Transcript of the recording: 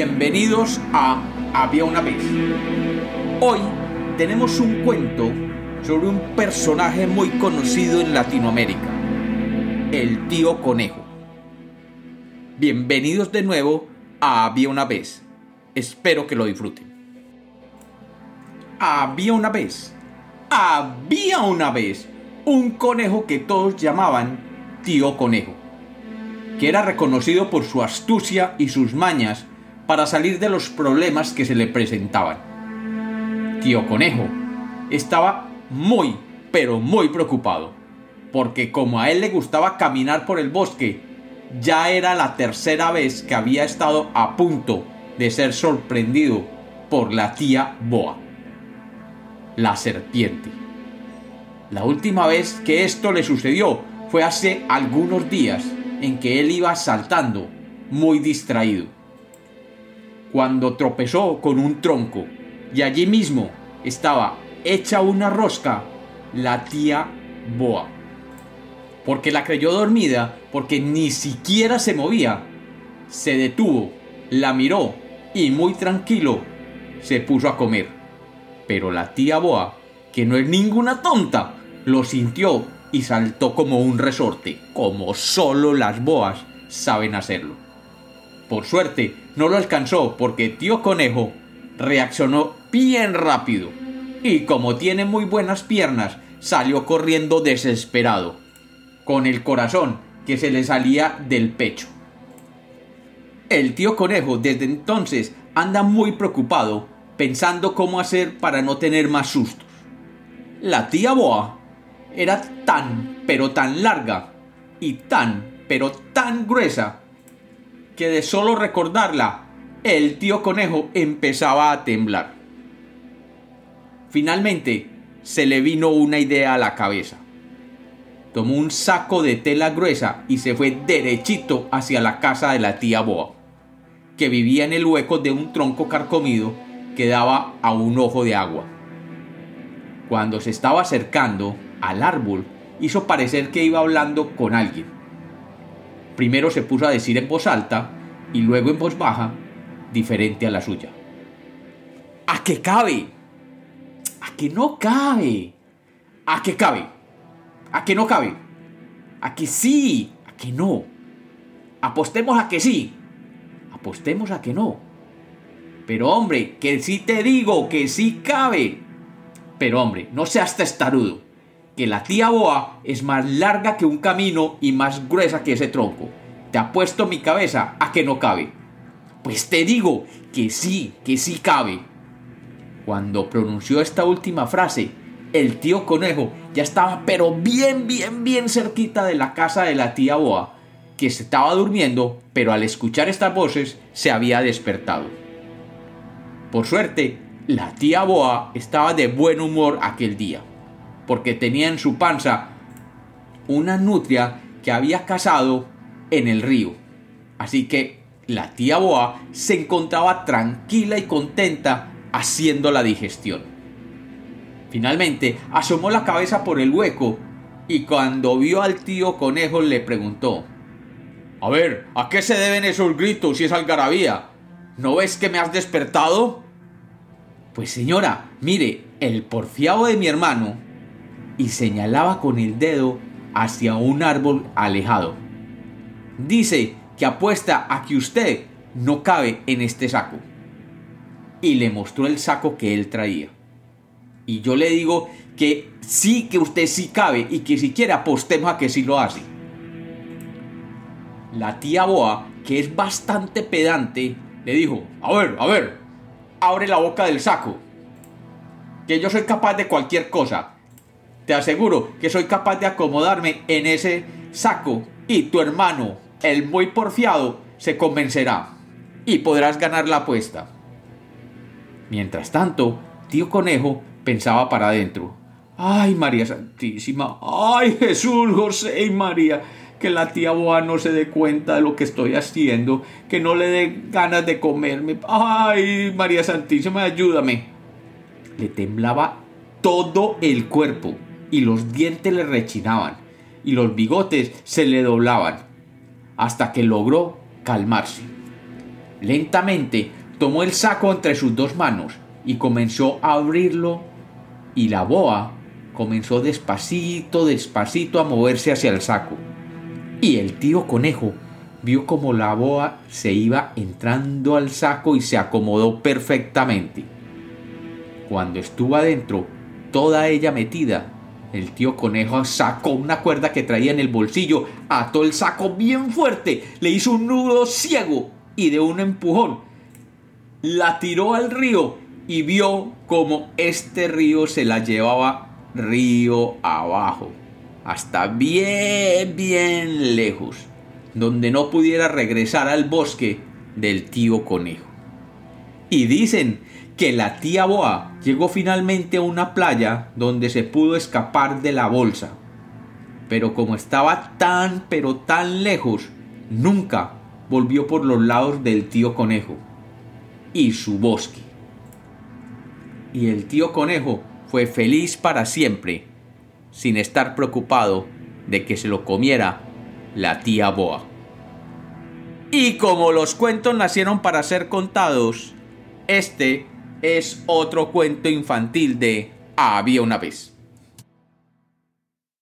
Bienvenidos a Había una vez. Hoy tenemos un cuento sobre un personaje muy conocido en Latinoamérica, el tío conejo. Bienvenidos de nuevo a Había una vez. Espero que lo disfruten. Había una vez, había una vez un conejo que todos llamaban tío conejo, que era reconocido por su astucia y sus mañas para salir de los problemas que se le presentaban. Tío Conejo estaba muy, pero muy preocupado, porque como a él le gustaba caminar por el bosque, ya era la tercera vez que había estado a punto de ser sorprendido por la tía Boa, la serpiente. La última vez que esto le sucedió fue hace algunos días en que él iba saltando, muy distraído cuando tropezó con un tronco y allí mismo estaba hecha una rosca la tía Boa. Porque la creyó dormida, porque ni siquiera se movía. Se detuvo, la miró y muy tranquilo se puso a comer. Pero la tía Boa, que no es ninguna tonta, lo sintió y saltó como un resorte, como solo las boas saben hacerlo. Por suerte, no lo alcanzó porque tío conejo reaccionó bien rápido y como tiene muy buenas piernas, salió corriendo desesperado, con el corazón que se le salía del pecho. El tío conejo desde entonces anda muy preocupado, pensando cómo hacer para no tener más sustos. La tía Boa era tan, pero tan larga y tan, pero tan gruesa que de solo recordarla, el tío conejo empezaba a temblar. Finalmente, se le vino una idea a la cabeza. Tomó un saco de tela gruesa y se fue derechito hacia la casa de la tía Boa, que vivía en el hueco de un tronco carcomido que daba a un ojo de agua. Cuando se estaba acercando al árbol, hizo parecer que iba hablando con alguien primero se puso a decir en voz alta y luego en voz baja, diferente a la suya. ¿A qué cabe? ¿A qué no cabe? ¿A qué cabe? ¿A qué no cabe? ¿A que sí? ¿A que no? Apostemos a que sí. Apostemos a que no. Pero hombre, que sí te digo que sí cabe. Pero hombre, no seas testarudo que la tía Boa es más larga que un camino y más gruesa que ese tronco. Te apuesto mi cabeza a que no cabe. Pues te digo que sí, que sí cabe. Cuando pronunció esta última frase, el tío conejo ya estaba pero bien, bien, bien cerquita de la casa de la tía Boa, que se estaba durmiendo, pero al escuchar estas voces se había despertado. Por suerte, la tía Boa estaba de buen humor aquel día porque tenía en su panza una nutria que había cazado en el río. Así que la tía Boa se encontraba tranquila y contenta haciendo la digestión. Finalmente asomó la cabeza por el hueco y cuando vio al tío conejo le preguntó A ver, ¿a qué se deben esos gritos y esa algarabía? ¿No ves que me has despertado? Pues señora, mire, el porfiado de mi hermano y señalaba con el dedo hacia un árbol alejado. Dice que apuesta a que usted no cabe en este saco. Y le mostró el saco que él traía. Y yo le digo que sí que usted sí cabe y que siquiera apostemos a que sí lo hace. La tía Boa, que es bastante pedante, le dijo, a ver, a ver, abre la boca del saco. Que yo soy capaz de cualquier cosa te aseguro que soy capaz de acomodarme en ese saco y tu hermano, el muy porfiado, se convencerá y podrás ganar la apuesta. Mientras tanto, tío conejo pensaba para adentro. Ay, María Santísima, ay, Jesús, José y María, que la tía Boa no se dé cuenta de lo que estoy haciendo, que no le dé ganas de comerme. Ay, María Santísima, ayúdame. Le temblaba todo el cuerpo y los dientes le rechinaban y los bigotes se le doblaban, hasta que logró calmarse. Lentamente tomó el saco entre sus dos manos y comenzó a abrirlo y la boa comenzó despacito, despacito a moverse hacia el saco. Y el tío conejo vio como la boa se iba entrando al saco y se acomodó perfectamente. Cuando estuvo adentro, toda ella metida, el tío conejo sacó una cuerda que traía en el bolsillo, ató el saco bien fuerte, le hizo un nudo ciego y de un empujón la tiró al río y vio como este río se la llevaba río abajo, hasta bien, bien lejos, donde no pudiera regresar al bosque del tío conejo. Y dicen que la tía Boa llegó finalmente a una playa donde se pudo escapar de la bolsa. Pero como estaba tan pero tan lejos, nunca volvió por los lados del tío conejo y su bosque. Y el tío conejo fue feliz para siempre, sin estar preocupado de que se lo comiera la tía Boa. Y como los cuentos nacieron para ser contados, este es otro cuento infantil de Había una vez.